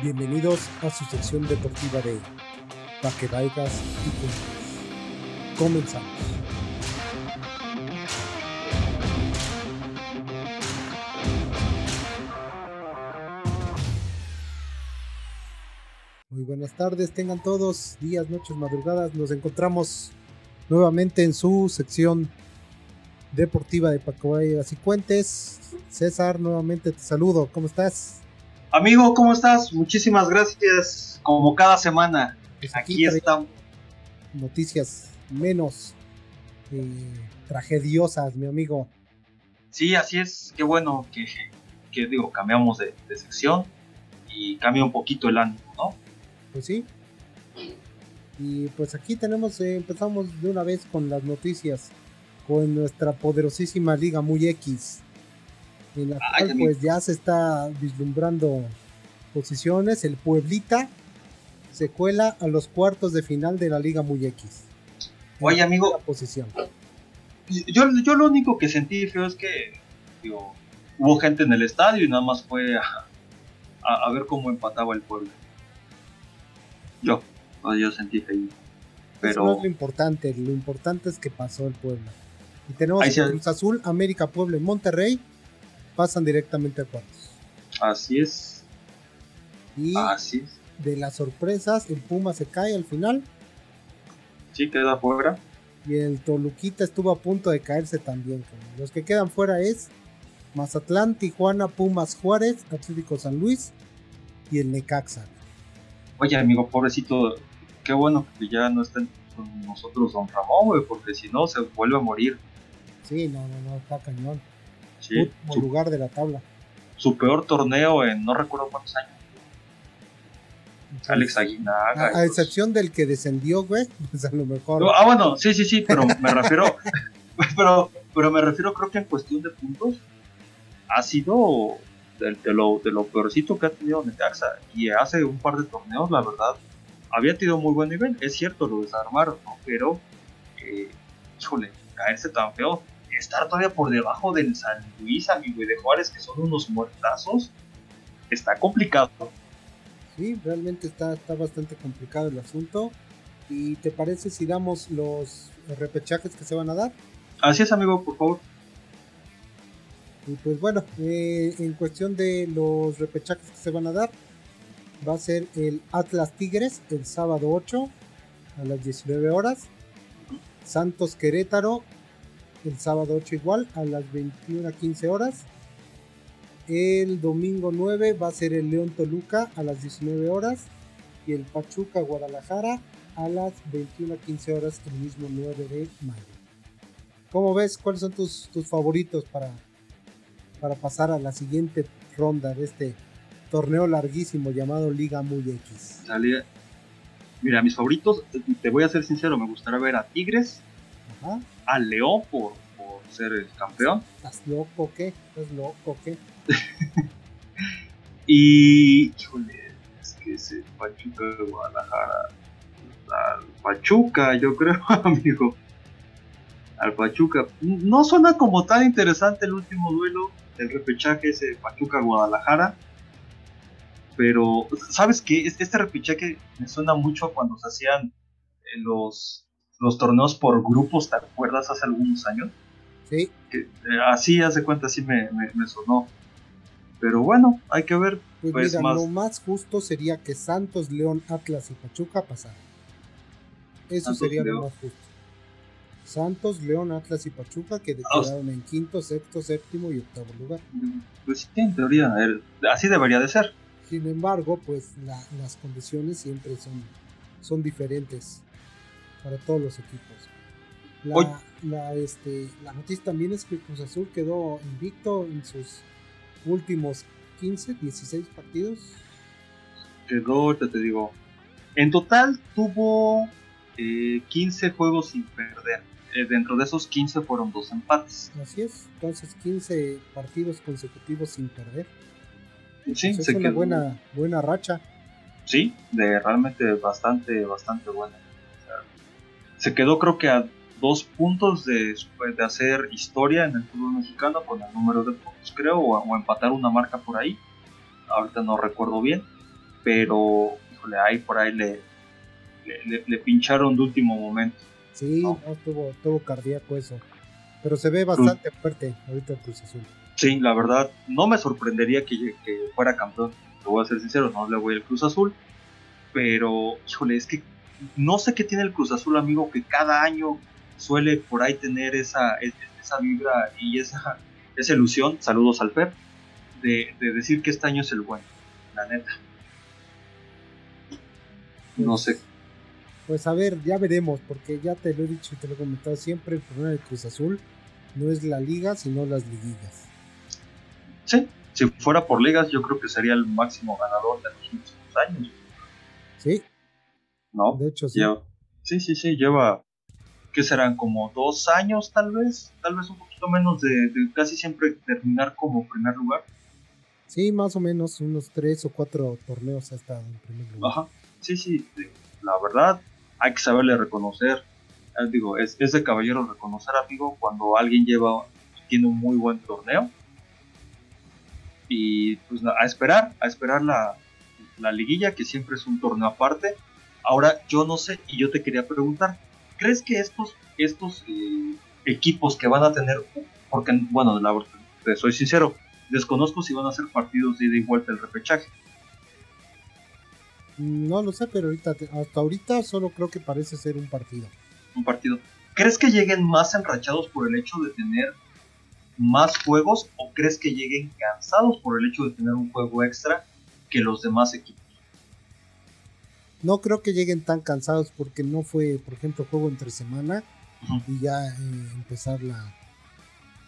Bienvenidos a su sección deportiva de Pa' y cuentes. Comenzamos. Muy buenas tardes, tengan todos, días, noches, madrugadas. Nos encontramos nuevamente en su sección deportiva de Vayas y Cuentes. César, nuevamente te saludo, ¿cómo estás? Amigo, ¿cómo estás? Muchísimas gracias, como cada semana. Pues Aquí estamos. Noticias menos eh, tragediosas, mi amigo. Sí, así es. Qué bueno que, que digo, cambiamos de, de sección y cambia un poquito el ánimo, ¿no? Pues sí. Y pues aquí tenemos, eh, empezamos de una vez con las noticias, con nuestra poderosísima Liga Muy X, en la cual pues ya se está vislumbrando posiciones. El Pueblita se cuela a los cuartos de final de la Liga Muy X. Oye, amigo. posición. Yo, yo lo único que sentí feo es que digo, hubo gente en el estadio y nada más fue a, a- a ver cómo empataba el pueblo. Yo, yo sentí feo. Eso no Pero es lo importante, lo importante es que pasó el Puebla. Y tenemos Ahí. Cruz Azul, América, Puebla y Monterrey pasan directamente a cuartos. así es, Y así es. de las sorpresas, el Puma se cae al final Sí, queda fuera. y el Toluquita estuvo a punto de caerse también. Los que quedan fuera es Mazatlán, Tijuana, Pumas, Juárez, Atlético San Luis y el Necaxa. Oye, amigo, pobrecito, qué bueno que ya no estén con nosotros Don Ramón, güey, porque si no se vuelve a morir. Sí, no, no, no, está cañón. Sí, Último su, lugar de la tabla. su peor torneo en no recuerdo cuántos años. Entonces, Alex Aguinaga. A, a excepción del que descendió, güey, pues a lo mejor. Ah, bueno, sí, sí, sí, pero me refiero, pero, pero me refiero creo que en cuestión de puntos ha sido de, de lo, de lo peorcito que ha tenido Necaxa y hace un par de torneos, la verdad, había tenido muy buen nivel, es cierto, lo desarmaron, ¿no? pero, eh, híjole, caerse tan feo, estar todavía por debajo del San Luis, amigo, y de Juárez, que son unos muertazos, está complicado. Sí, realmente está, está bastante complicado el asunto. ¿Y te parece si damos los repechajes que se van a dar? Así es, amigo, por favor. Y pues bueno, eh, en cuestión de los repechajes que se van a dar, va a ser el Atlas Tigres el sábado 8 a las 19 horas. Santos Querétaro el sábado 8 igual a las 21 a 15 horas. El domingo 9 va a ser el León Toluca a las 19 horas. Y el Pachuca Guadalajara a las 21 a 15 horas el mismo 9 de mayo. ¿Cómo ves? ¿Cuáles son tus, tus favoritos para, para pasar a la siguiente ronda de este torneo larguísimo llamado Liga Muy X? Mira, mis favoritos, te voy a ser sincero, me gustaría ver a Tigres, Ajá. a León por, por ser el campeón ¿Estás loco o qué? ¿Estás loco qué? y, híjole, es que ese Pachuca de Guadalajara, al Pachuca, yo creo, amigo, al Pachuca, no suena como tan interesante el último duelo, el repechaje ese Pachuca Guadalajara, pero, ¿sabes qué? Es- Este repechaje me suena mucho cuando se hacían eh, los, los torneos por grupos, ¿te acuerdas? Hace algunos años. Sí, Que, eh, así, hace cuenta, así me, me, me sonó. Pero bueno, hay que ver. pues, Pues mira, más- lo más justo sería que Santos, León, Atlas y Pachuca pasaran. Eso Santos, sería León. lo más justo. Santos, León, Atlas y Pachuca que Ah, o quedaron en quinto, sexto, séptimo y octavo lugar. Pues sí, en teoría, el- así debería de ser. Sin embargo, pues la- las condiciones siempre son, son diferentes para todos los equipos. La, la, este, la noticia también es que Cruz Azul quedó invicto en sus últimos 15, 16 partidos. Quedó, te digo. En total tuvo eh, 15 juegos sin perder. Eh, dentro de esos 15 fueron dos empates. Así es, entonces 15 partidos consecutivos sin perder. Sí, Pues se es una buena, buena racha. Sí, de realmente bastante, bastante buena. Se quedó creo que a dos puntos de, de hacer historia en el fútbol mexicano con el número de puntos, creo, o, o empatar una marca por ahí. Ahorita no recuerdo bien. pero, híjole, ahí por ahí le, le, pincharon de último momento. Sí, no, tuvo, cardíaco eso. Pero se ve bastante fuerte ahorita el Cruz Azul. Sí, la verdad, no me sorprendería que, que fuera campeón. Te voy a ser sincero, no le voy al Cruz Azul. Pero, híjole, es que no sé qué tiene el Cruz Azul, amigo, que cada año suele por ahí tener esa, esa vibra y esa, esa ilusión. Saludos al Pep. De, de decir que este año es el bueno, la neta. No sé pues a ver, ya veremos, porque ya te lo he dicho y te lo he comentado siempre, el problema del Cruz Azul no es la liga, sino las liguillas. Sí, si fuera por ligas, yo creo que sería el máximo ganador de los últimos años. Sí. ¿No? De hecho, sí. sí, sí, sí, lleva, ¿qué serán? Como dos años tal vez, tal vez un poquito menos de, casi siempre terminar como primer lugar. Sí, más o menos unos tres o cuatro torneos ha estado en primer lugar. Ajá, sí, sí, la verdad, hay que saberle reconocer. Eh, digo, es, de caballero reconocer, amigo, cuando alguien lleva, tiene un muy buen torneo. Y pues a esperar, a esperar la, liguilla, que siempre es un torneo aparte. Ahora, yo no sé, y yo te quería preguntar, ¿crees que estos, estos eh, equipos que van a tener, porque, bueno, la, te soy sincero, desconozco si van a ser partidos de ida y vuelta el repechaje. No lo sé, pero ahorita, hasta ahorita solo creo que parece ser un partido. Un partido. ¿Crees que lleguen más enrachados por el hecho de tener más juegos o crees que lleguen cansados por el hecho de tener un juego extra que los demás equipos? No creo que lleguen tan cansados porque no fue, por ejemplo, juego entre semana y ya eh, empezar la,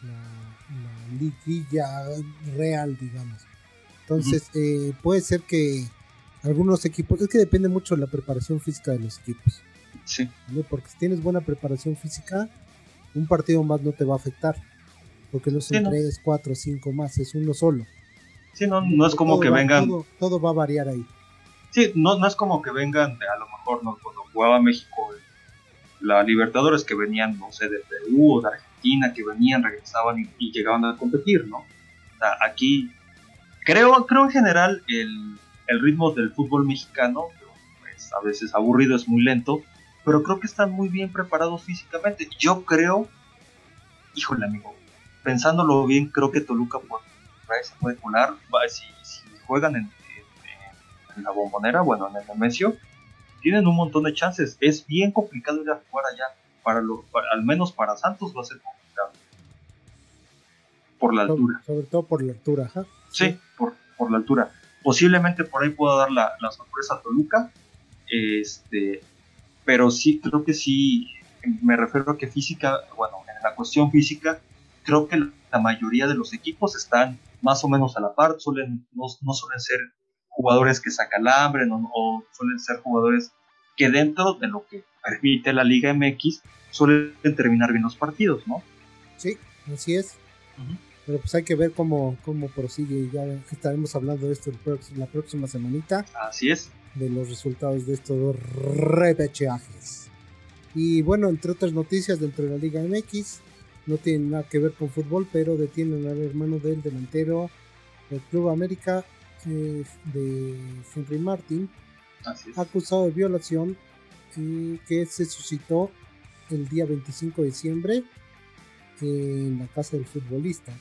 la, liguilla real, digamos. Entonces, eh, puede ser que algunos equipos, es que depende mucho de la preparación física de los equipos. Sí. Porque si tienes buena preparación física, un partido más no te va a afectar. Porque no son tres, cuatro, cinco más, es uno solo. Sí, no, no es como que vengan. Todo, va a variar ahí. Sí, no, no es como que vengan, a lo mejor no, cuando jugaba México la Libertadores que venían, no sé, de Perú o de Argentina, que venían, regresaban y, llegaban a competir, ¿no? O sea, aquí creo, creo en general el, el ritmo del fútbol mexicano, pues, a veces aburrido, es muy lento, pero creo que están muy bien preparados físicamente. Yo creo, híjole amigo, pensándolo bien, creo que Toluca puede, se puede colar, si, si juegan en, la bombonera, bueno, en el Nemesio, tienen un montón de chances. Es bien complicado ir a jugar allá, para lo, al menos para Santos va a ser complicado. Por la altura. Sobre, todo por la altura, ¿ja? Sí, por, por la altura. Posiblemente por ahí pueda dar la, sorpresa a Toluca. Este, pero sí, creo que sí, me refiero a que física, bueno, en la cuestión física, creo que la mayoría de los equipos están más o menos a la par, suelen, no, suelen ser jugadores que sacan hambre, o suelen ser jugadores que dentro de lo que permite la Liga MX suelen terminar bien los partidos, ¿no? Sí, así es. Pero pues hay que ver cómo, cómo prosigue. Ya estaremos hablando de esto la próxima semanita. Así es. De los resultados de estos dos repechajes. Y bueno, entre otras noticias dentro de la Liga MX, no tienen nada que ver con fútbol, pero detienen al hermano del delantero del Club América eh, de Henry Martin, acusado de violación eh, que se suscitó el día 25 de diciembre en la casa del futbolista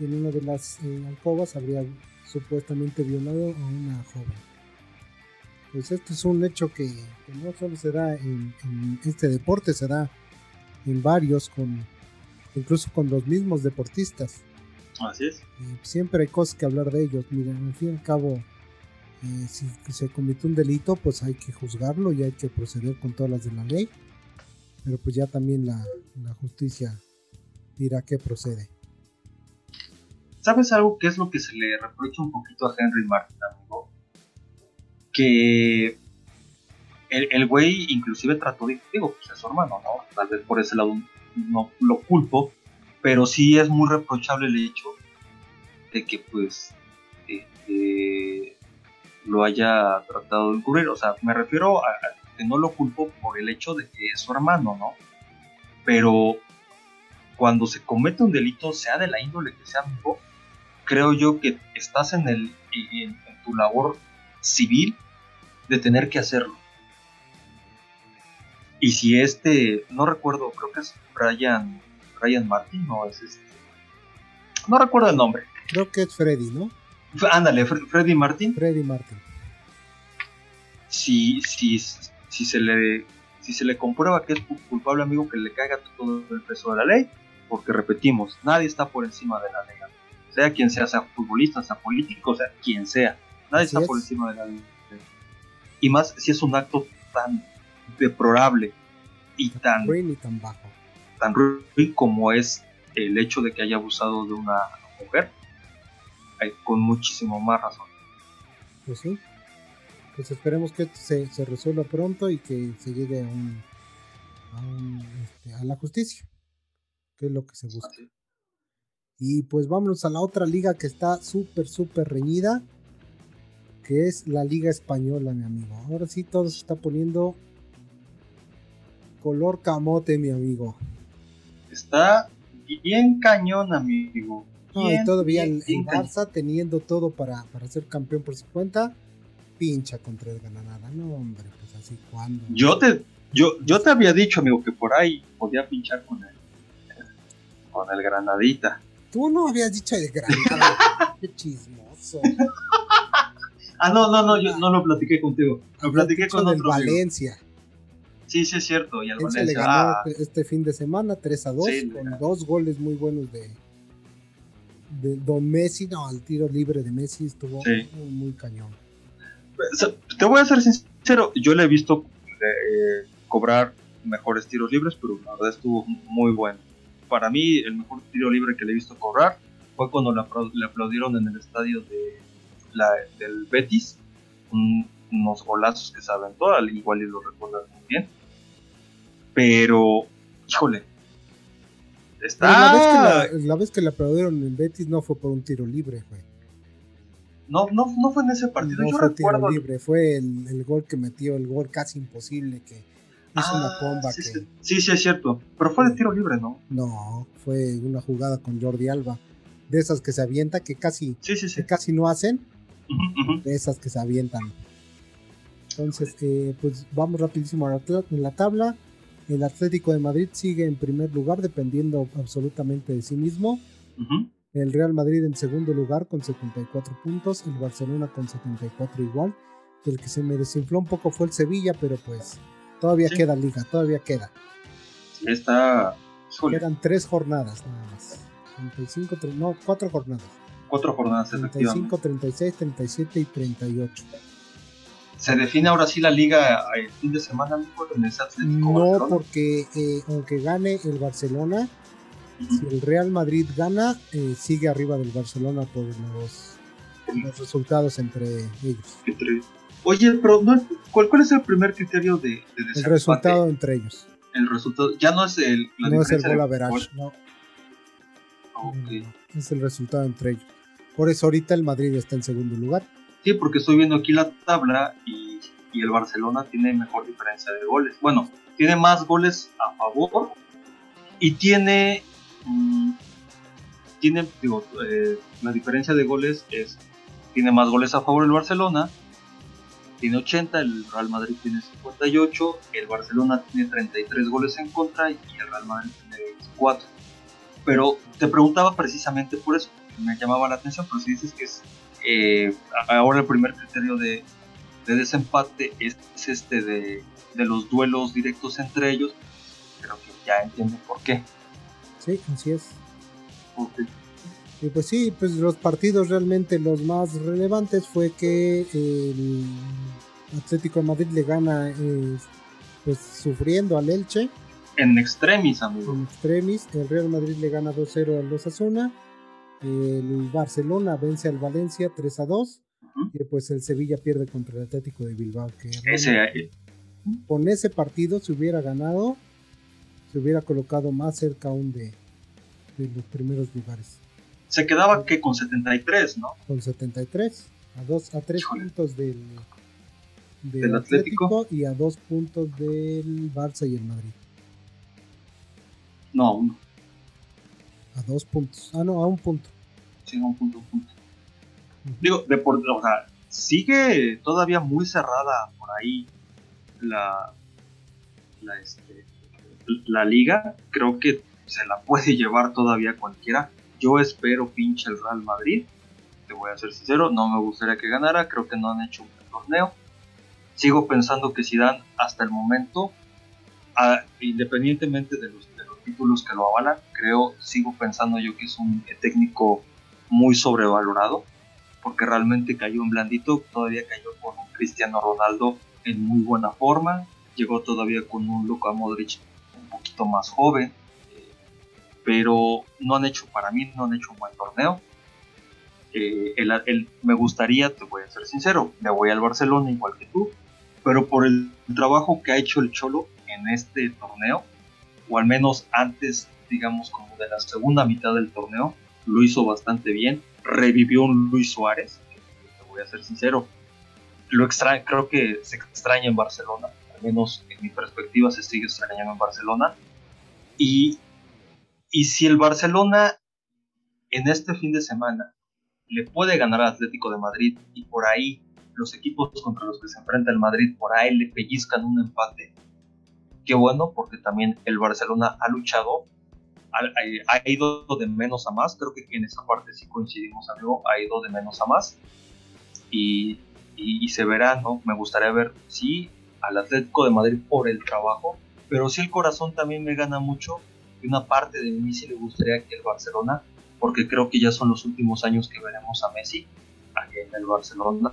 en una de las eh, alcobas habría supuestamente violado a una joven. Pues esto es un hecho que, no solo se da en, este deporte, se da en varios, con incluso con los mismos deportistas. Así es. Eh, siempre hay cosas que hablar de ellos. Miren, al fin y al cabo, eh, si se cometió un delito, pues hay que juzgarlo y hay que proceder con todas las de la ley. Pero pues ya también la, la justicia dirá que procede. ¿Sabes algo que es lo que se le reprocha un poquito a Henry Martin, amigo? Que el, güey inclusive trató de, digo, pues es su hermano, ¿no? Tal vez por ese lado no lo culpo, pero sí es muy reprochable el hecho de que pues este, lo haya tratado de encubrir. O sea, me refiero a, que no lo culpo por el hecho de que es su hermano, ¿no? Pero cuando se comete un delito, sea de la índole que sea, amigo, creo yo que estás en, el, en, tu labor civil de tener que hacerlo. Y si este, no recuerdo, creo que es Brian, Brian Martin, no es este. No recuerdo el nombre. Creo que es Freddy, ¿no? Ándale, Freddy Martin. Freddy Martin. Si, si, si se le si se le comprueba que es culpable, amigo, que le caiga todo el peso de la ley, porque repetimos, nadie está por encima de la ley. Sea quien sea, sea futbolista, sea político, sea quien sea, nadie está por encima de la ley. Y más si es un acto tan deplorable y tan, tan bajo. Tan ruin como es el hecho de que haya abusado de una mujer, con muchísimo más razón. Pues sí pues esperemos que se, se resuelva pronto y que se llegue a un, a, este, a la justicia, que es lo que se busca. Y pues vámonos a la otra liga que está súper, súper reñida, que es la Liga Española, mi amigo. Ahora sí todo se está poniendo color camote, mi amigo. Está bien cañón, amigo. y todavía el, Barça teniendo todo para, para ser campeón por su cuenta pincha contra el Granada. No, hombre, pues así cuando. Yo te, yo, yo te había dicho, amigo, que por ahí podía pinchar con el, con el Granadita. Tú no habías dicho el Granada. Qué chismoso. ah, no, no, no, yo no lo platiqué contigo. Lo platiqué con otro. Valencia. Sí, sí es cierto. Y al Valencia. le ganó ah. este, este fin de semana 3 a 2 con dos goles muy buenos de, de Don Messi. No, el tiro libre de Messi estuvo muy, muy cañón te voy a ser sincero, yo le he visto eh, cobrar mejores tiros libres, pero la verdad estuvo muy bueno. Para mí, el mejor tiro libre que le he visto cobrar fue cuando le, aplaudieron en el estadio de del Betis, unos golazos que se aventó, al igual y lo recuerdas muy bien. Pero, híjole, está... La vez, que la, la vez que le aplaudieron en Betis no fue por un tiro libre, güey. No, no, no fue en ese partido. No Yo fue recuerdo. libre, fue el, gol que metió, el gol casi imposible que hizo una bomba. Sí, que... sí, sí, es cierto. Pero fue de tiro libre, ¿no? No, fue una jugada con Jordi Alba. De esas que se avienta, que casi, que casi no hacen. De esas que se avientan. Entonces, eh, pues vamos rapidísimo en la tabla. El Atlético de Madrid sigue en primer lugar, dependiendo absolutamente de sí mismo el Real Madrid en segundo lugar con 74 puntos, el Barcelona con 74 igual. El que se me desinfló un poco fue el Sevilla, pero pues todavía queda liga, todavía queda. Está. Quedan tres jornadas nada más. 35, no, cuatro jornadas. Cuatro jornadas, 35, 36, 37 y 38. ¿Se define ahora sí la liga el fin de semana, en ese Atlético No, porque eh, aunque gane el Barcelona, si el Real Madrid gana, eh, sigue arriba del Barcelona por los, los resultados entre ellos. Oye, pero ¿cuál, es el primer criterio de, de El resultado entre ellos. El resultado, ya no es el... no es el gol average, no. Es el resultado entre ellos. Por eso ahorita el Madrid está en segundo lugar. Sí, porque estoy viendo aquí la tabla y, el Barcelona tiene mejor diferencia de goles. Bueno, tiene más goles a favor y tiene Mm, tiene, digo, eh, la diferencia de goles es, tiene más goles a favor el Barcelona, tiene 80, el Real Madrid tiene 58, el Barcelona tiene 33 goles en contra y el Real Madrid tiene 24. Pero te preguntaba precisamente por eso, me llamaba la atención, pero si dices que es eh, ahora el primer criterio de, de desempate es, este de, de, los duelos directos entre ellos, creo que ya entiendo por qué. Sí, así es. Y pues sí, pues los partidos realmente los más relevantes fue que el Atlético de Madrid le gana eh, pues sufriendo al Elche. En extremis, amigo. En extremis. El Real Madrid le gana 2-0 al Osasuna. El Barcelona vence al Valencia 3 2. Y pues el Sevilla pierde contra el Atlético de Bilbao. Que ese, con ese partido, si hubiera ganado, se hubiera colocado más cerca aún de, los primeros lugares. Se quedaba que con 73, ¿no? Con 73, a, dos, a tres puntos del, del, Atlético. y a dos puntos del Barça y el Madrid. No, a uno. A dos puntos. Ah, no, a un punto. Sí, a un punto, un punto. Digo, de por, o sea, sigue todavía muy cerrada por ahí la, la, este, la liga. Creo que se la puede llevar todavía cualquiera. Yo espero pinche el Real Madrid. Te voy a ser sincero, no me gustaría que ganara. Creo que no han hecho un buen torneo. Sigo pensando que si dan hasta el momento, independientemente de los, de los títulos que lo avalan, creo, sigo pensando yo que es un técnico muy sobrevalorado porque realmente cayó en blandito, todavía cayó con un Cristiano Ronaldo en muy buena forma, llegó todavía con un Luka Modric un poquito más joven, eh, pero no han hecho, para mí, no han hecho un buen torneo. Eh, el, me gustaría, te voy a ser sincero, me voy al Barcelona igual que tú, pero por el trabajo que ha hecho el Cholo en este torneo, o al menos antes, digamos, como de la segunda mitad del torneo, lo hizo bastante bien revivió un Luis Suárez, voy a ser sincero. Lo extra creo que se extraña en Barcelona, al menos en mi perspectiva se sigue extrañando en Barcelona. Y, y si el Barcelona en este fin de semana le puede ganar al Atlético de Madrid y por ahí los equipos contra los que se enfrenta el Madrid por ahí le pellizcan un empate, qué bueno porque también el Barcelona ha luchado ha, ido de menos a más, creo que en esa parte sí coincidimos, amigo, ha ido de menos a más. Y, se verá, ¿no? Me gustaría ver, sí, al Atlético de Madrid por el trabajo, pero sí el corazón también me gana mucho. Y una parte de mí sí le gustaría que el Barcelona, porque creo que ya son los últimos años que veremos a Messi aquí en el Barcelona,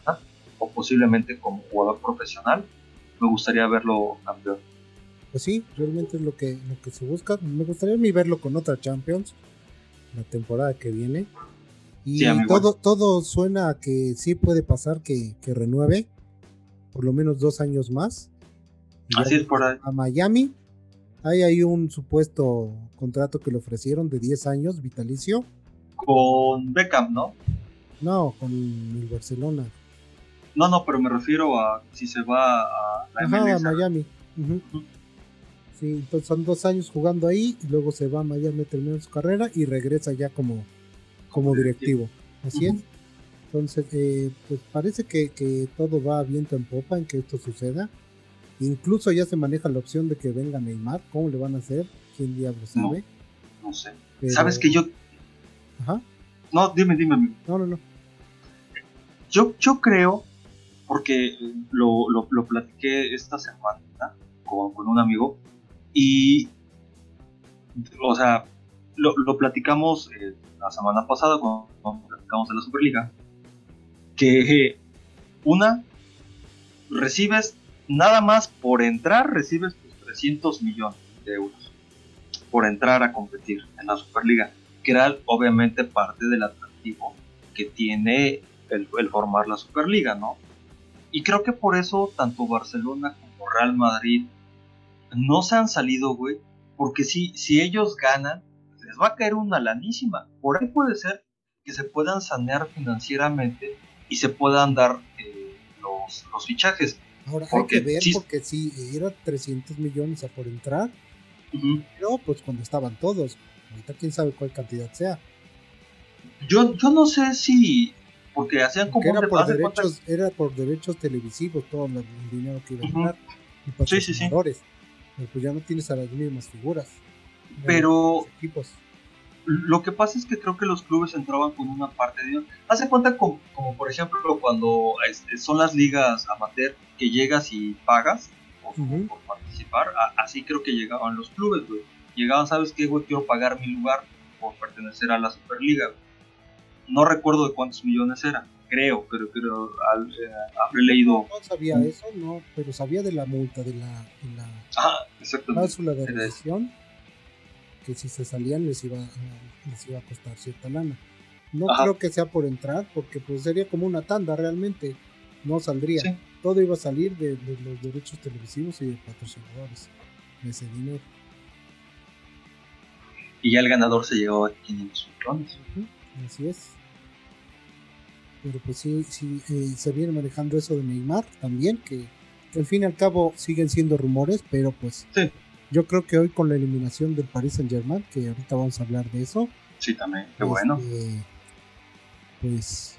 o posiblemente como jugador profesional, me gustaría verlo campeón pues sí, realmente es lo que, lo que se busca. Me gustaría a mí verlo con otra Champions la temporada que viene. Y todo, todo suena a que sí puede pasar que, renueve por lo menos dos años más. Así es por ahí. A Miami. Hay ahí un supuesto contrato que le ofrecieron de 10 años, vitalicio. Con Beckham, ¿no? No, con el Barcelona. No, no, pero me refiero a si se va a la Ajá, a Miami. Sí, entonces son dos años jugando ahí y luego se va a Miami, termina su carrera y regresa ya como, como directivo. Así es. Entonces, eh, pues parece que, todo va viento en popa en que esto suceda. Incluso ya se maneja la opción de que venga Neymar. ¿Cómo le van a hacer? ¿Quién diablo sabe? No, sé. ¿Sabes que yo... Ajá. No, dime, dime. No, no, no. Yo, yo creo, porque lo, lo, lo platiqué esta semana con, con un amigo, y, o sea, lo, platicamos eh, la semana pasada cuando, platicamos de la Superliga, que una, recibes nada más por entrar, recibes 300 millones de euros por entrar a competir en la Superliga, que era obviamente parte del atractivo que tiene el formar la Superliga, ¿no? Y creo que por eso tanto Barcelona como Real Madrid no se han salido, güey, porque si, si ellos ganan, les va a caer una lanísima. Por ahí puede ser que se puedan sanear financieramente y se puedan dar eh, los, los, fichajes. Ahora hay que ver, porque si era 300 millones a por entrar, pero pues cuando estaban todos, ahorita quién sabe cuál cantidad sea. Yo, yo no sé si, porque hacían como era, por derechos, era por derechos televisivos todo el dinero que iba a ganar. sí, sí, sí pues ya no tienes a las mismas figuras. Pero equipos. lo que pasa es que creo que los clubes entraban con una parte de... Hace cuenta como, por ejemplo cuando este, son las ligas amateur que llegas y pagas por, participar, así creo que llegaban los clubes, güey. Llegaban, ¿sabes qué, güey? Quiero pagar mi lugar por pertenecer a la Superliga. No recuerdo de cuántos millones era creo, pero creo eh, habré leído. No, sabía eso, no, pero sabía de la multa, de la, de la ah, cláusula de rescisión, que si se salían les iba, les iba a costar cierta lana. No creo que sea por entrar, porque pues sería como una tanda realmente, no saldría. Todo iba a salir de, los derechos televisivos y de patrocinadores, de ese dinero. Y ya el ganador se llevó a 500 millones. Así es. Pero pues sí, sí eh, se viene manejando eso de Neymar también, que, al fin y al cabo siguen siendo rumores, pero pues yo creo que hoy con la eliminación del Paris Saint Germain, que ahorita vamos a hablar de eso. Sí, también, qué bueno. Este, pues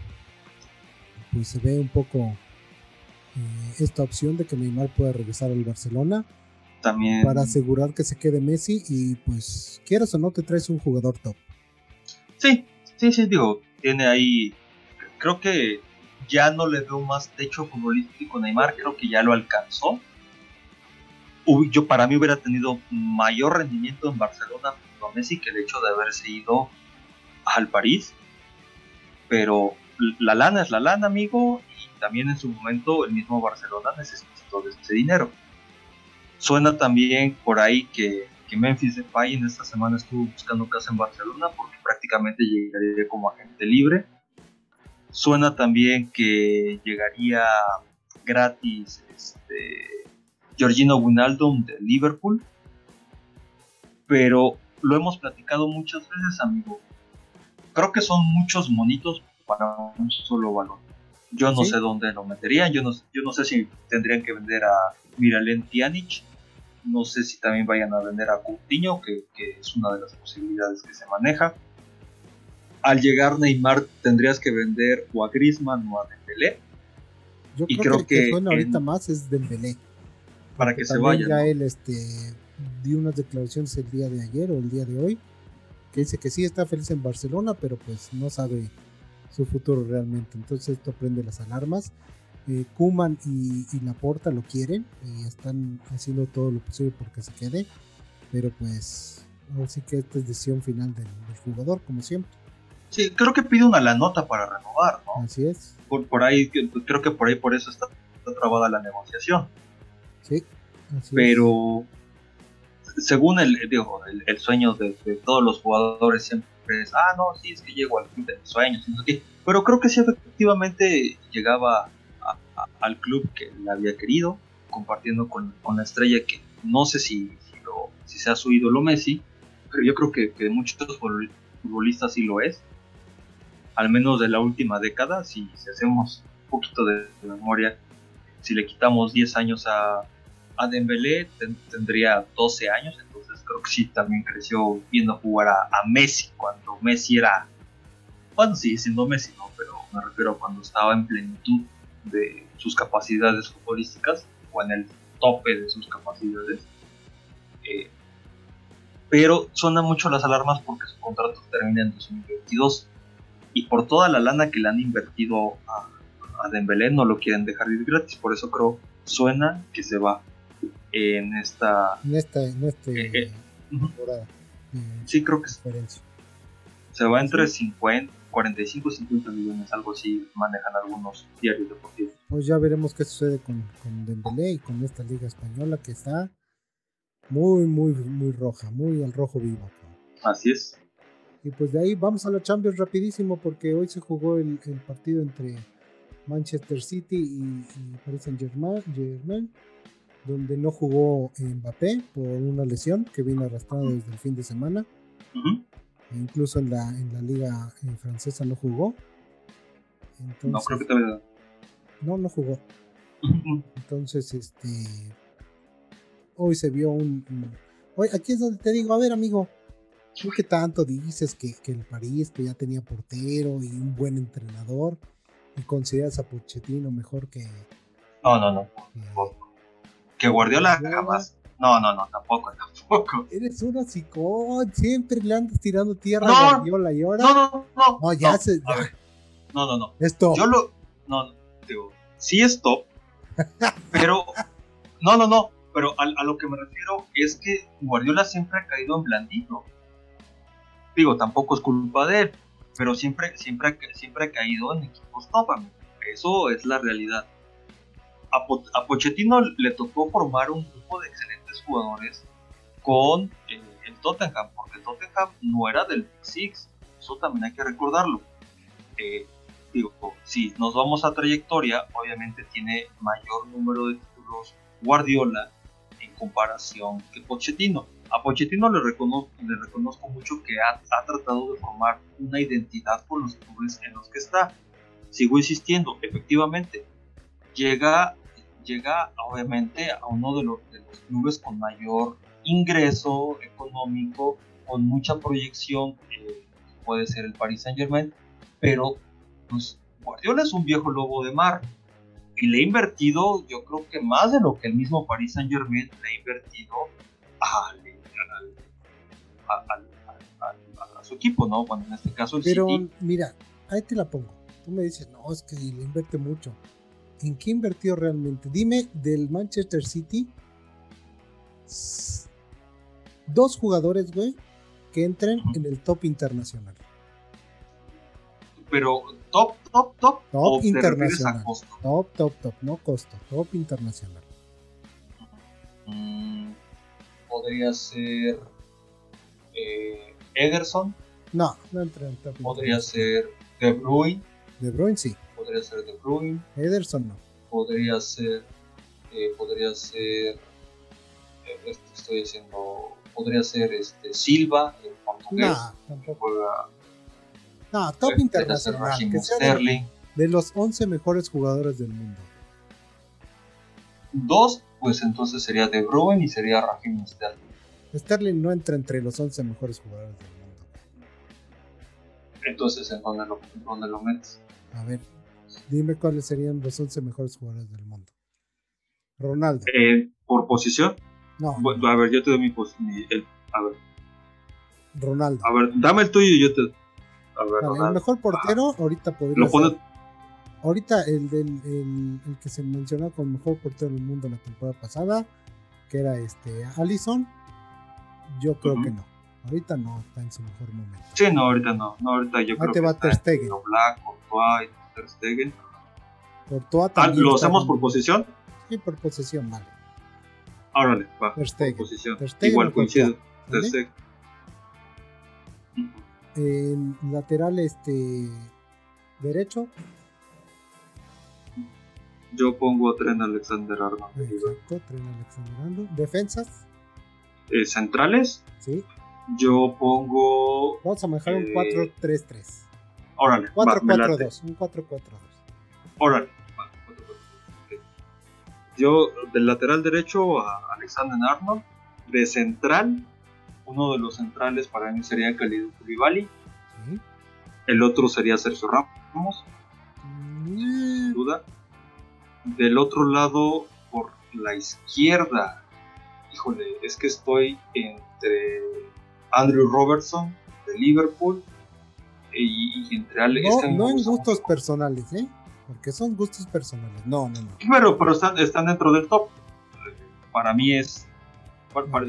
pues se ve un poco eh, esta opción de que Neymar pueda regresar al Barcelona. También. Para asegurar que se quede Messi y pues quieras o no te traes un jugador top. Sí, sí, sí, digo, tiene ahí, creo que ya no le veo más techo futbolístico Neymar, creo que ya lo alcanzó. Yo para mí hubiera tenido mayor rendimiento en Barcelona junto a Messi que el hecho de haberse ido al París. Pero la lana es la lana, amigo, y también en su momento el mismo Barcelona necesitó de ese dinero. Suena también por ahí que, que Memphis Depay en esta semana estuvo buscando casa en Barcelona porque prácticamente llegaría como agente libre. Suena también que llegaría gratis este, Georgino Wijnaldum de Liverpool. Pero lo hemos platicado muchas veces, amigo. Creo que son muchos monitos para un solo balón. Yo no sé dónde lo meterían. Yo no, yo no sé si tendrían que vender a Miralem Pjanic. No sé si también vayan a vender a Coutinho, que, que es una de las posibilidades que se maneja. Al llegar Neymar tendrías que vender o a Griezmann o a Dembélé. Yo y creo, que, el que, suena ahorita más es Dembélé. Para que se vaya. Ya él este, dio unas declaraciones el día de ayer o el día de hoy que dice que sí está feliz en Barcelona, pero pues no sabe su futuro realmente. Entonces esto prende las alarmas. Eh, Kuman y, y, Laporta lo quieren y están haciendo todo lo posible porque se quede. Pero pues así que esta es decisión final del, jugador, como siempre. Sí, creo que pide una la nota para renovar, ¿no? Así es. Por, por ahí, creo que por ahí por eso está, trabada la negociación. Sí. Pero según el, digo, el, sueño de, de, todos los jugadores siempre ah, no, sí, es que llego al club de mis sueños, pero creo que sí efectivamente llegaba al club que le había querido, compartiendo con, la estrella que no sé si, si, sea su ídolo Messi, pero yo creo que, que muchos futbolistas sí lo es, al menos de la última década, si, hacemos un poquito de, memoria, si le quitamos 10 años a, a Dembélé, tendría 12 años, creo que sí también creció viendo jugar a, Messi cuando Messi era, bueno, sigue siendo Messi, ¿no? Pero me refiero a cuando estaba en plenitud de sus capacidades futbolísticas o en el tope de sus capacidades. Eh, pero suenan mucho las alarmas porque su contrato termina en 2022 y por toda la lana que le han invertido a, a Dembélé no lo quieren dejar ir gratis, por eso creo suena que se va en esta en esta en este eh, eh, temporada sí creo que se va entre 50 45 y 50 millones algo así manejan algunos diarios deportivos. Pues ya veremos qué sucede con, con Dembélé y con esta liga española que está muy muy muy roja muy al rojo vivo. Así es y pues de ahí vamos a la Champions rapidísimo porque hoy se jugó el, el partido entre Manchester City y, y Paris Saint Germain donde no jugó Mbappé por una lesión que vino arrastrando desde el fin de semana. e incluso en la, en la liga eh, francesa no jugó. no, creo que todavía. No, no jugó. Entonces, este. Hoy se vio un, Hoy, aquí es donde te digo, a ver, amigo. ¿Tú qué tanto dices que, que el París que ya tenía portero y un buen entrenador? ¿Y consideras a Pochettino mejor que.? No, no, no que Guardiola jamás. No, no, no, tampoco, tampoco. Eres un hocicón, siempre le andas tirando tierra a Guardiola y ahora. No, no, no. No, ya se. No, no, no. Esto. Yo lo. No, digo, sí es top, pero. No, no, no. Pero a, a, lo que me refiero es que Guardiola siempre ha caído en blandito. Digo, tampoco es culpa de él, pero siempre, siempre, siempre ha caído en equipos top. Eso es la realidad a, Pochettino le tocó formar un grupo de excelentes jugadores con eh, el Tottenham, porque Tottenham no era del Big Six, eso también hay que recordarlo. Eh, digo, si nos vamos a trayectoria, obviamente tiene mayor número de títulos Guardiola en comparación que Pochettino. A Pochettino le reconozco, le reconozco mucho que ha, ha, tratado de formar una identidad con los clubes en los que está. Sigo insistiendo, efectivamente, llega llega obviamente a uno de los, clubes con mayor ingreso económico, con mucha proyección, puede ser el Paris Saint Germain, pero pues Guardiola es un viejo lobo de mar y le ha invertido, yo creo que más de lo que el mismo Paris Saint Germain le ha invertido a, su equipo, ¿no? Cuando en este caso el Pero mira, ahí te la pongo. Tú me dices, no, es que le invierte mucho. ¿En qué invirtió realmente? Dime del Manchester City dos jugadores, güey, que entren en el top internacional. Pero top, top, top. Top internacional. Top, top, top, no costo, top internacional. Mm, podría ser Ederson. No, no entra en top. Podría ser De Bruyne. De Bruyne sí. Podría ser De Bruyne. Ederson no. Podría ser, eh, podría ser, eh, estoy haciendo, podría ser este Silva, el portugués. No, tampoco. no, top internacional. Que sea de, de los 11 mejores jugadores del mundo. Dos, pues entonces sería De Bruyne y sería Raheem Sterling. Sterling no entra entre los 11 mejores jugadores del mundo. Entonces, ¿en dónde lo, dónde lo metes? A ver, dime cuáles serían los 11 mejores jugadores del mundo. Ronaldo. Eh, ¿Por posición? No. a ver, yo te doy mi posición. A ver. Ronaldo. A ver, dame el tuyo y yo te. A ver, el mejor portero, ahorita podría ser. Ahorita el, del, el, que se mencionó como mejor portero del mundo la temporada pasada, que era este Allison, yo creo que no. Ahorita no está en su mejor momento. Sí, no, ahorita no. No, ahorita yo creo que va Ter Stegen. Black, Courtois Ter Stegen. Courtois ah, también. ¿Lo hacemos por posición? Sí, por posición, vale. Árale, va. Ter Stegen. Por posición. Igual coincide. Ter Stegen. En lateral este derecho. Yo pongo a Tren Alexander Arnold. Exacto, Tren Alexander Arnold. Defensas. Eh, centrales. Sí. Yo pongo. Vamos a manejar un 4-3-3. Eh, órale. 4-4-2. Un 4-4-2. Órale. Yo del lateral derecho a Alexander Arnold. De central, uno de los centrales para mí sería Khalid Koulibaly. El otro sería Sergio Ramos. Mm. Sin duda. Del otro lado, por la izquierda, híjole, es que estoy entre Andrew Robertson de Liverpool y, entre Alex. No, no en gustos personales, ¿eh? Porque son gustos personales. No, no, no. Pero, pero están, están dentro del top. Para mí es. Para,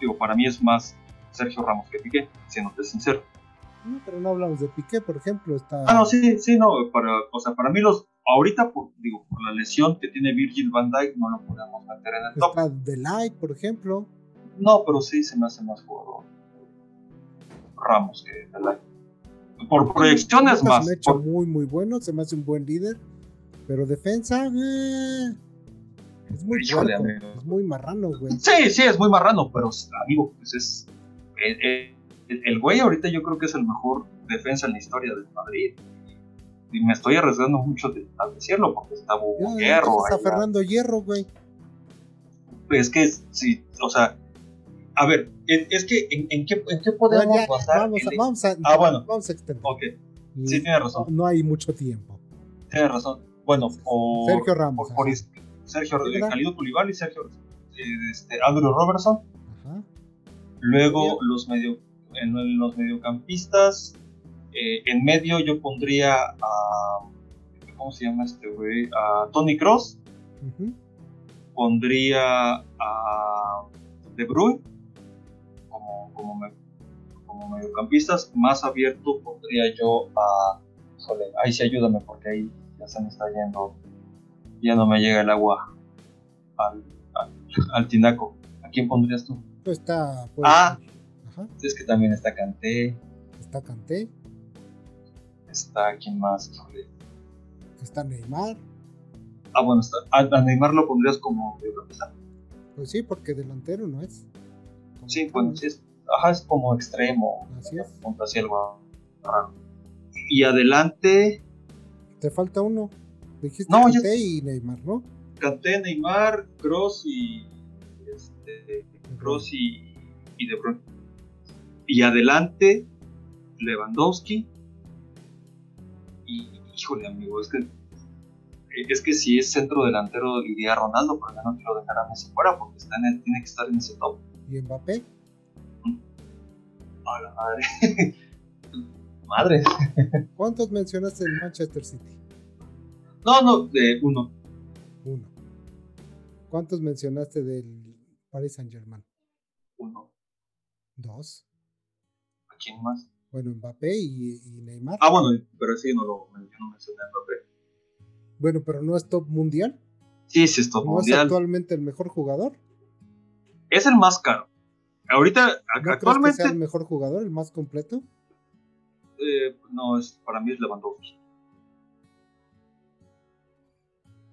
digo, para mí es más Sergio Ramos que Piqué, siéndote sincero. No, pero no hablamos de Piqué, por ejemplo. Está... Ah, no, sí, sí, no. Para, o sea, para mí los. Ahorita, por, digo, por la lesión que tiene Virgil van Dijk, no lo podemos meter en el top. Está Delight, por ejemplo. No, pero sí se me hace más jugador Ramos que Delay. Por proyecciones más. Se me ha hecho muy, muy bueno, se me hace un buen líder. Pero defensa, eh, es muy es muy marrano, güey. Sí, sí, es muy marrano, pero amigo, pues es. El, el, güey ahorita yo creo que es el mejor defensa en la historia del Madrid. Y me estoy arriesgando mucho de, al decirlo, porque está Hierro. Está Fernando Hierro, güey. Es que, sí, o sea, a ver, es que ¿en, qué, en qué, podemos basar? Vamos a, vamos a, ah, bueno. vamos a extender. Ok. Sí, tiene razón. No, hay mucho tiempo. Tiene razón. Bueno, por, Sergio Ramos. Por, Sergio Calido Pulival y Sergio este, Andrew Robertson. Ajá. Luego los medio en los mediocampistas. Eh, en medio yo pondría a. ¿Cómo se llama este güey? A Tony Cross. Pondría a De Bruyne como, como, mediocampistas. Más abierto pondría yo a. ahí sí ayúdame porque ahí ya se me está yendo. Ya no me llega el agua al, al, tinaco. ¿A quién pondrías tú? Pues está. Pues, ah, es que también está Canté. Está Canté. Está, ¿quién más? Está Neymar. Ah, bueno, está, a, Neymar lo pondrías como mediocampista. Pues sí, porque delantero no es. Sí, bueno, sí es, ajá, es como extremo. Así es. Punta hacia el Y adelante. Te falta uno. Dijiste no, Kanté y Neymar, ¿no? Canté, Neymar, Cross y. Este, Cross y, y De Bruyne. Y adelante, Lewandowski. Y, híjole, amigo, es que es que si es centro delantero iría Ronaldo, pero ya no quiero dejar a Messi fuera porque está en tiene que estar en ese top. ¿Y Mbappé? A la madre. madre. ¿Cuántos mencionaste del Manchester City? No, no, de uno. Uno. ¿Cuántos mencionaste del Paris Saint Germain? Uno. Dos. ¿A quién más? Bueno, Mbappé y, Neymar. Ah, bueno, pero sí, no lo yo no mencioné a Mbappé. Bueno, pero no es top mundial. Sí, sí es top mundial. ¿No es actualmente el mejor jugador? Es el más caro. Ahorita, ¿No actualmente. Crees que sea el mejor jugador, el más completo? Eh, no, es, para mí es Lewandowski.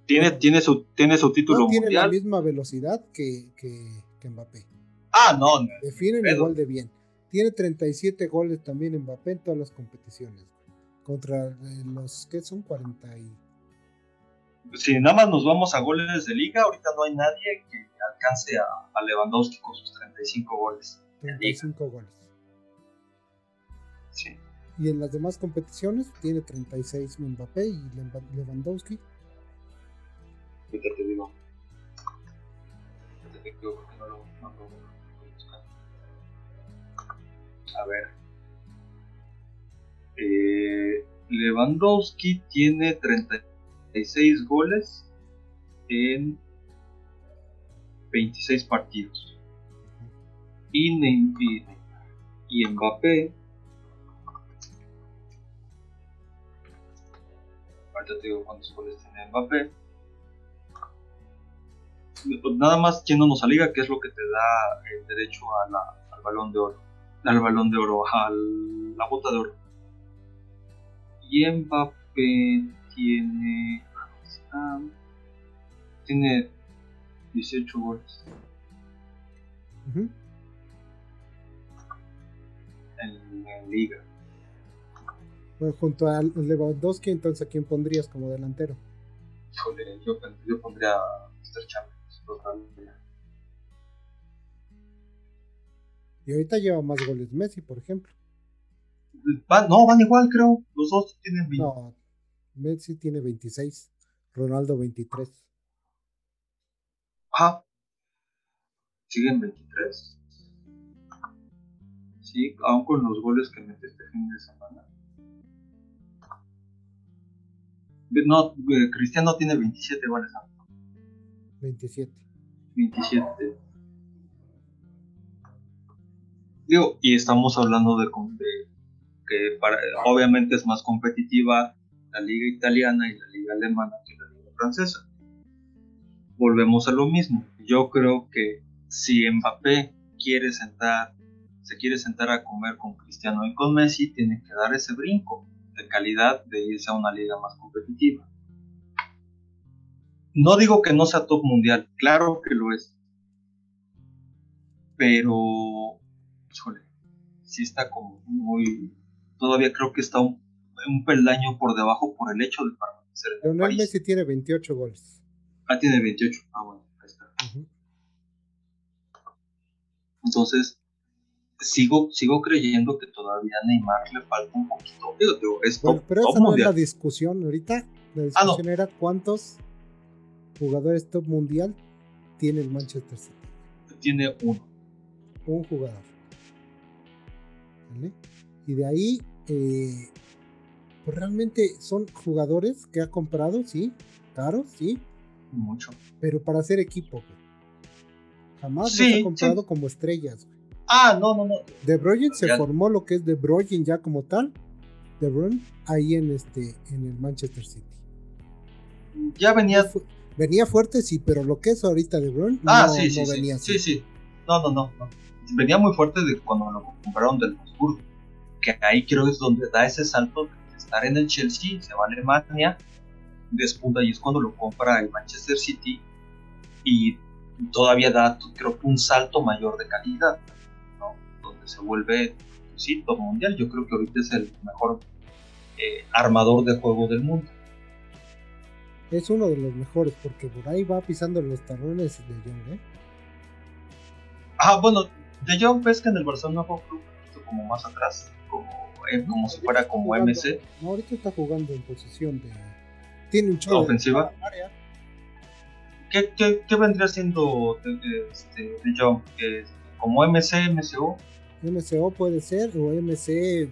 Tiene, tiene, su, tiene su título no tiene la misma velocidad que, que, que Mbappé. Ah, no. no Definen igual de bien. Tiene 37 goles también Mbappé en todas las competiciones. Contra eh, los que son 40 y... Si nada más nos vamos a goles de liga, ahorita no hay nadie que alcance a, a Lewandowski con sus 35 goles. 35 goles. Sí. Y en las demás competiciones tiene 36 Mbappé y Lewandowski. Ahorita te digo. Te digo porque no lo, no lo a ver. Eh, Lewandowski tiene 36 goles en 26 partidos. Y, y, y Mbappé. Ahorita te digo cuántos goles tiene Mbappé. Nada más yéndonos a liga, que es lo que te da el derecho al balón de oro al balón de oro, a la bota de oro. Y Mbappé tiene. tiene 18 goles. en, liga. Bueno, junto a Lewandowski, entonces, ¿a quién pondrías como delantero? yo, yo pondría a Mr. Champions, totalmente. Y ahorita lleva más goles Messi, por ejemplo. no, van igual, creo. Los dos tienen 20. No, Messi tiene 26, Ronaldo 23. Ajá. ¿Siguen 23? Sí, aún con los goles que mete este fin de semana. No, eh, Cristiano tiene 27 goles. 27. 27 y estamos hablando de, que obviamente es más competitiva la liga italiana y la liga alemana que la liga francesa. Volvemos a lo mismo. Yo creo que si Mbappé quiere sentar, se quiere sentar a comer con Cristiano y con Messi, tiene que dar ese brinco de calidad de irse a una liga más competitiva. No digo que no sea top mundial, claro que lo es. Pero híjole, sí está como muy, todavía creo que está un, peldaño por debajo por el hecho de permanecer en Leonel Messi tiene 28 goles. Ah, tiene 28. Ah, bueno, ahí está. Entonces, sigo, sigo creyendo que todavía a Neymar le falta un poquito. bueno, pero esa no es la discusión ahorita. La ah, discusión era cuántos jugadores top mundial tiene el Manchester City. Tiene uno. Un jugador. Y de ahí, eh, pues realmente son jugadores que ha comprado, sí, caros, sí. Mucho. Pero para hacer equipo, Jamás los ha comprado como estrellas, Ah, no, no, no. De Bruyne se formó lo que es De Bruyne ya como tal. De Bruyne ahí en este en el Manchester City. Ya venía venía fuerte sí, pero lo que es ahorita De Bruyne ah, no, sí, sí, venía sí, Sí, sí. No, no, no, no venía muy fuerte de cuando lo compraron del Wolfsburg, que ahí creo es donde da ese salto de estar en el Chelsea, se va a Alemania, despunta y es cuando lo compra el Manchester City y todavía da creo que un salto mayor de calidad, ¿no? donde se vuelve sí, top mundial, yo creo que ahorita es el mejor eh, armador de juego del mundo. Es uno de los mejores porque por ahí va pisando los talones de Young, ¿eh? Ah, bueno, de Jong ves que en el Barcelona fue un club como más atrás, como eh, como si fuera como MC. No, ahorita está jugando en posición de. Tiene un chorro ofensiva. ¿Qué, qué, qué, vendría siendo de, este, de John? ¿Como MC, MCO? MCO puede ser, o MC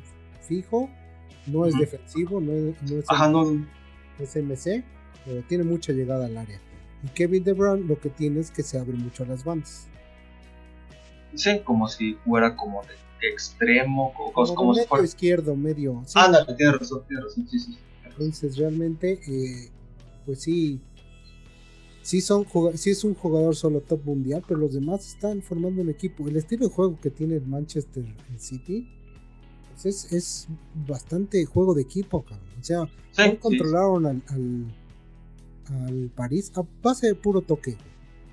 fijo. No es defensivo, no es, no es, Ajá, no. es MC, pero tiene mucha llegada al área. Y Kevin DeBrun lo que tiene es que se abre mucho a las bandas. Sí, como si fuera como de extremo, o como, como medio si fuera... izquierdo, medio. Sí. Ah, no, tienes razón, tienes razón, sí, sí. Entonces realmente, eh, pues sí, sí, son, sí es un jugador solo top mundial, pero los demás están formando un equipo. El estilo de juego que tiene el Manchester City pues es, es, bastante juego de equipo, cabrón. O sea, sí, controlaron Al, al, al, París a base de puro toque.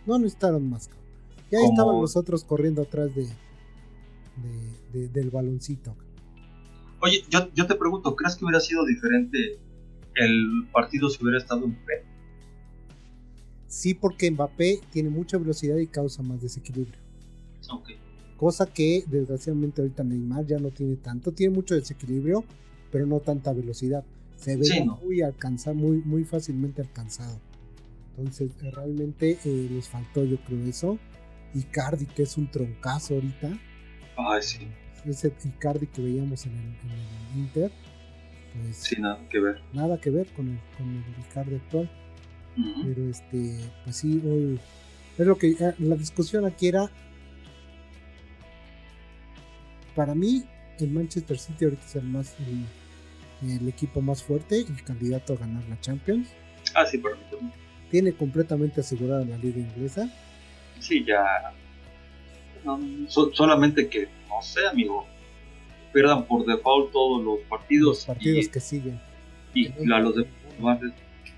No necesitaron más, cabrón. Ya estaban los otros corriendo atrás de, de, del baloncito. Oye, yo, yo, te pregunto, ¿crees que hubiera sido diferente el partido si hubiera estado Mbappé? Sí, porque Mbappé tiene mucha velocidad y causa más desequilibrio. Ok. Cosa que desgraciadamente ahorita Neymar ya no tiene tanto, tiene mucho desequilibrio, pero no tanta velocidad. Se ve muy alcanzado, muy, muy fácilmente alcanzado. Entonces, realmente eh, les faltó, yo creo, eso. Icardi, que es un troncazo ahorita. Ay, sí. Ese Icardi que veíamos en el, Inter. Pues, sí, nada que ver. Nada que ver con el, con el Icardi actual. Pero este, pues sí, hoy. Es lo que. Eh, la discusión aquí era. Para mí, el Manchester City ahorita es el más. El, equipo más fuerte, el candidato a ganar la Champions. Ah, sí, para mí también. Tiene completamente asegurada la liga inglesa sí, ya. solamente que, no sé, amigo, pierdan por default todos los partidos. Los partidos que siguen. Y los demás,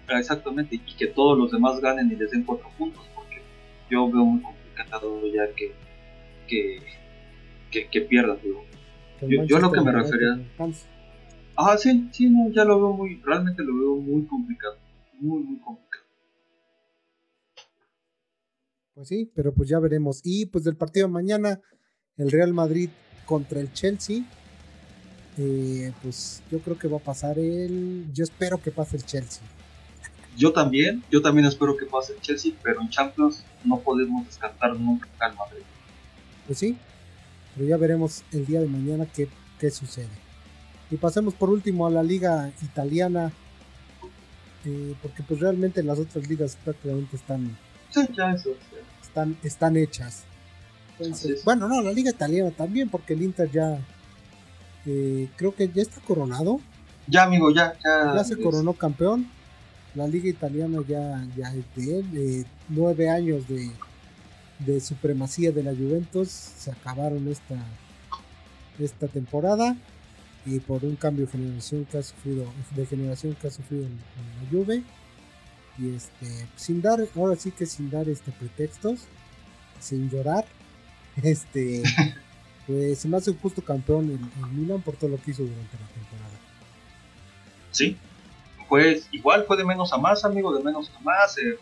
exactamente, y que todos los demás ganen y les den cuatro puntos, porque yo veo muy complicado ya que, que, que, pierdan, digo. Yo, yo, lo que me refería. Ah, sí, sí, no, ya lo veo muy, realmente lo veo muy complicado. Muy, muy complicado. Pues sí, pero pues ya veremos. Y pues del partido de mañana, el Real Madrid contra el Chelsea. Eh, pues yo creo que va a pasar el. Yo espero que pase el Chelsea. Yo también, yo también espero que pase el Chelsea, pero en Champions no podemos descartar nunca al Madrid. Pues sí, pero ya veremos el día de mañana qué, qué sucede. Y pasemos por último a la liga italiana, eh, porque pues realmente las otras ligas prácticamente están Sí, ya eso. Están, están hechas. bueno, no, la liga italiana también, porque el Inter ya eh, creo que ya está coronado. Ya, amigo, ya. Ya, ya se coronó campeón. La liga italiana ya, ya es de él. nueve años de, de supremacía de la Juventus se acabaron esta, esta temporada y por un cambio de generación que ha sufrido, de generación que ha sufrido en la Juve y este sin dar ahora sí que sin dar este pretextos sin llorar este pues se me hace un justo campeón en, Milan por todo lo que hizo durante la temporada. Sí pues igual fue de menos a más amigo de menos a más eh,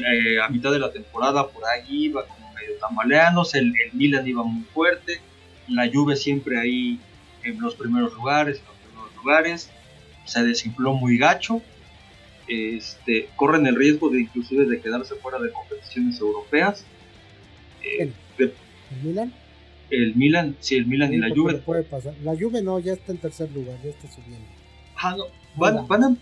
eh, a, mitad de la temporada por ahí iba como medio tambaleándose el, el Milan iba muy fuerte la Juve siempre ahí en los primeros lugares en los primeros lugares se desinfló muy gacho este, corren el riesgo de inclusive de quedarse fuera de competiciones europeas. Eh, ¿El Milan? El Milan, sí, el Milan y la Juve. Puede pasar. La Juve no, ya está en tercer lugar, ya está subiendo. Ah, no, van, van a...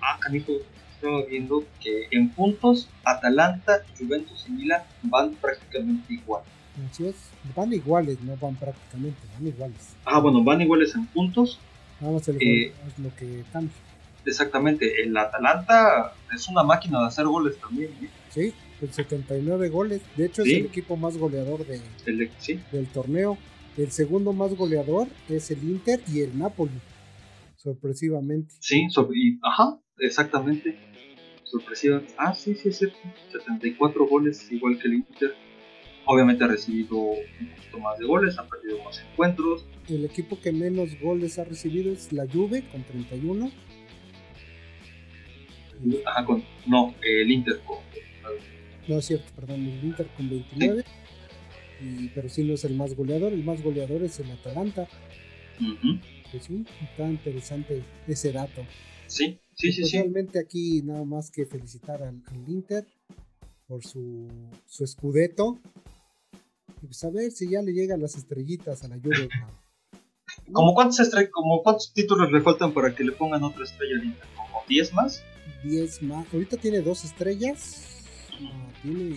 Ah, canijo, estaba viendo que en puntos Atalanta, Juventus y Milan van prácticamente igual. Así es, van iguales, no van prácticamente, van iguales. Ah, bueno, van iguales en puntos. Vamos a ver eh, lo que cambia. Exactamente, el Atalanta es una máquina de hacer goles también. ¿eh? Sí, con 79 goles. De hecho, es el equipo más goleador de, del torneo. El segundo más goleador es el Inter y el Napoli, sorpresivamente. Sí, ajá, exactamente. Sorpresiva. Ah, sí, sí, es cierto. 74 goles, igual que el Inter. Obviamente ha recibido un poquito más de goles, ha perdido más encuentros. El equipo que menos goles ha recibido es la Juve con 31 no, el Inter con. No es cierto, perdón, el Inter con 29. pero sí no es el más goleador, el más goleador es el Atalanta. pues sí, está interesante ese dato. Sí, sí, sí, sí. Realmente aquí nada más que felicitar al, Inter por su, su escudeto. Y pues a ver si ya le llegan las estrellitas a la lluvia. ¿Como cuántos, como cuántos títulos le faltan para que le pongan otra estrella al Inter? ¿Como 10 más? 10 más. Ahorita tiene dos estrellas. tiene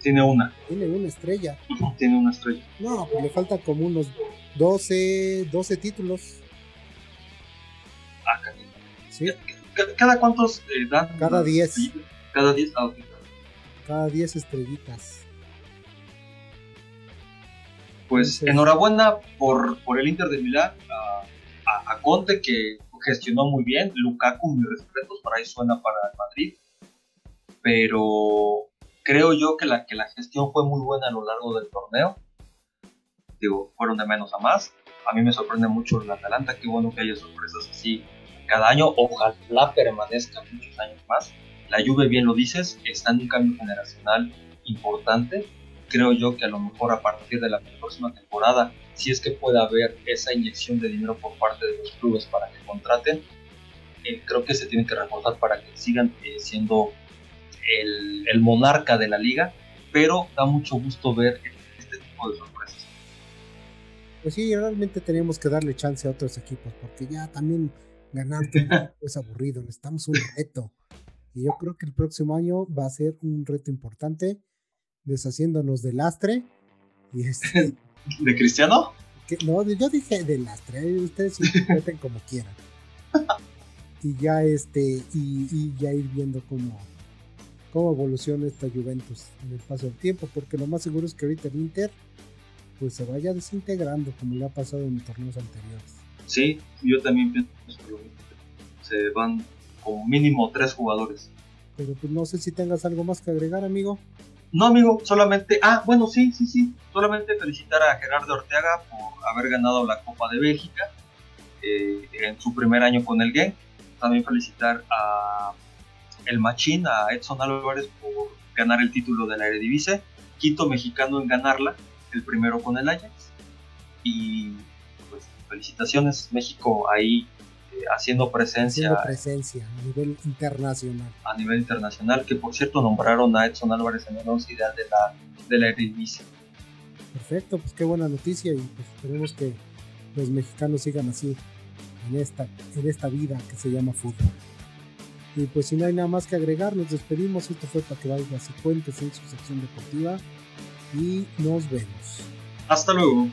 tiene una. Tiene una estrella. Tiene una estrella. No, pues le faltan como unos 12, 12 títulos. Ah, ¿Sí? ¿Cada cuántos eh, dan? Cada 10. Cada 10, ah, Cada 10 estrellitas. Pues enhorabuena por, por el Inter de Milán, a, a, Conte que gestionó muy bien, Lukaku, mis respetos, por ahí suena para el Madrid, pero creo yo que la, que la gestión fue muy buena a lo largo del torneo. Digo, fueron de menos a más. A mí me sorprende mucho el Atalanta, qué bueno que haya sorpresas así cada año. Ojalá permanezca muchos años más. La Juve, bien lo dices, está en un cambio generacional importante. Creo yo que a lo mejor a partir de la próxima temporada, si es que puede haber esa inyección de dinero por parte de los clubes para que contraten, eh, creo que se tiene que reforzar para que sigan eh, siendo el, monarca de la liga, pero da mucho gusto ver este tipo de sorpresas. Pues sí, realmente tenemos que darle chance a otros equipos, porque ya también ganar es aburrido, necesitamos un reto. Y yo creo que el próximo año va a ser un reto importante, deshaciéndonos del lastre. Y este, ¿De Cristiano? no, yo dije del lastre, ustedes se interpreten como quieran. Y ya este, y, y ya ir viendo cómo, cómo evoluciona esta Juventus en el paso del tiempo, porque lo más seguro es que ahorita el Inter pues se vaya desintegrando como le ha pasado en torneos anteriores. Sí, yo también pienso que se van como mínimo tres jugadores. Pero pues no sé si tengas algo más que agregar, amigo. No, amigo, solamente, ah, bueno, sí, sí, sí, solamente felicitar a Gerardo Ortega por haber ganado la Copa de Bélgica eh, en su primer año con el Genk. También felicitar a el Machín a Edson Álvarez por ganar el título de la Eredivisie, Quito mexicano en ganarla, el primero con el Ajax. Y pues felicitaciones México ahí haciendo presencia. Haciendo presencia a nivel internacional. A nivel internacional, que por cierto nombraron a Edson Álvarez en el 11 ideal de la, de la Eredivisie. Perfecto, pues qué buena noticia y pues esperemos que los mexicanos sigan así en esta, en esta vida que se llama fútbol. Y pues si no hay nada más que agregar, nos despedimos. Esto fue para que vayas y cuentes en su sección deportiva. Y nos vemos. Hasta luego.